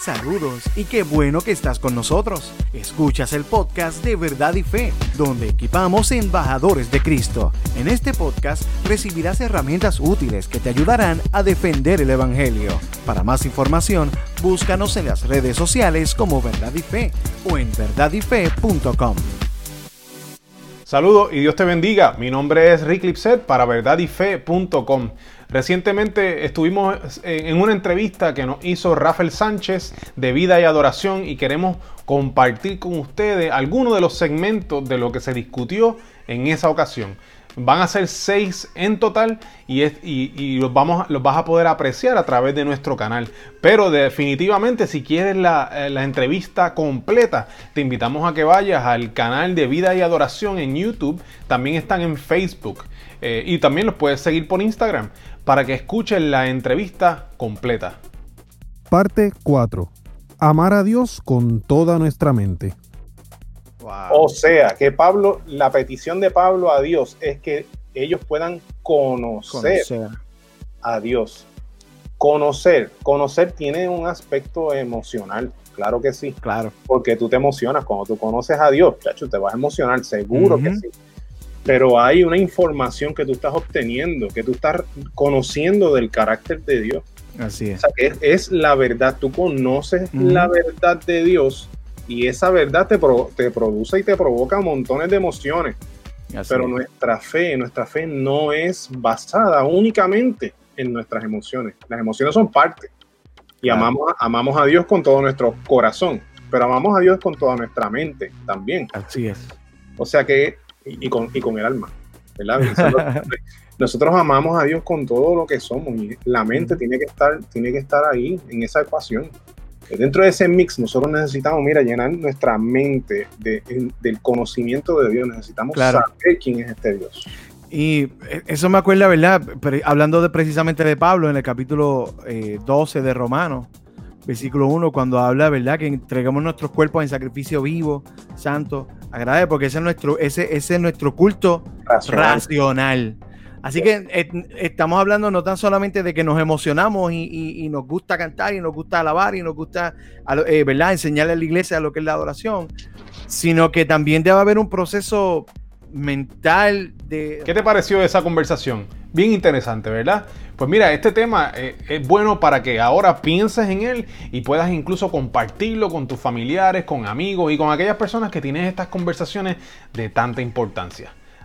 Saludos y qué bueno que estás con nosotros. Escuchas el podcast de Verdad y Fe, donde equipamos embajadores de Cristo. En este podcast recibirás herramientas útiles que te ayudarán a defender el Evangelio. Para más información, búscanos en las redes sociales como Verdad y Fe o en verdadyfe.com. Saludos y Dios te bendiga. Mi nombre es Rick Lipset para verdadyfe.com. Recientemente estuvimos en una entrevista que nos hizo Rafael Sánchez de Vida y Adoración y queremos compartir con ustedes algunos de los segmentos de lo que se discutió en esa ocasión. Van a ser seis en total y, los, vamos, los vas a poder apreciar a través de nuestro canal. Pero definitivamente si quieres la, eh, la entrevista completa, te invitamos a que vayas al canal de Vida y Adoración en YouTube. También están en Facebook. Eh, y también los puedes seguir por Instagram para que escuchen la entrevista completa. Parte 4. Amar a Dios con toda nuestra mente. O sea, que Pablo, la petición de Pablo a Dios es que ellos puedan conocer, a Dios. Conocer, conocer tiene un aspecto emocional, claro que sí. Claro. Porque tú te emocionas cuando tú conoces a Dios, chacho, te vas a emocionar, seguro que sí pero hay una información que tú estás obteniendo, que tú estás conociendo del carácter de Dios. Así es. O sea, que es, la verdad, tú conoces la verdad de Dios y esa verdad te, te produce y te provoca montones de emociones. pero nuestra fe, nuestra fe no es basada únicamente en nuestras emociones. Las emociones son parte. Y amamos, amamos a Dios con todo nuestro corazón, pero amamos a Dios con toda nuestra mente también. Así es. O sea que y, con, y con el alma. ¿verdad? Nosotros, amamos a Dios con todo lo que somos y la mente tiene que estar, tiene que estar ahí en esa ecuación. Dentro de ese mix nosotros necesitamos, mira, llenar nuestra mente del conocimiento de Dios. Necesitamos saber quién es este Dios. Y eso me acuerda, ¿verdad? hablando de, precisamente de Pablo en el capítulo 12 eh, de Romanos, versículo 1, cuando habla, ¿verdad? Que entregamos nuestros cuerpos en sacrificio vivo, santo, agradable, porque ese es nuestro, ese, ese es nuestro culto racional. Así que eh, estamos hablando no tan solamente de que nos emocionamos y, nos gusta cantar y nos gusta alabar y nos gusta, eh, ¿verdad?, enseñarle a la iglesia lo que es la adoración, sino que también debe haber un proceso mental de... ¿Qué te pareció esa conversación? Bien interesante, ¿verdad? Pues mira, este tema eh, es bueno para que ahora pienses en él y puedas incluso compartirlo con tus familiares, con amigos y con aquellas personas que tienen estas conversaciones de tanta importancia.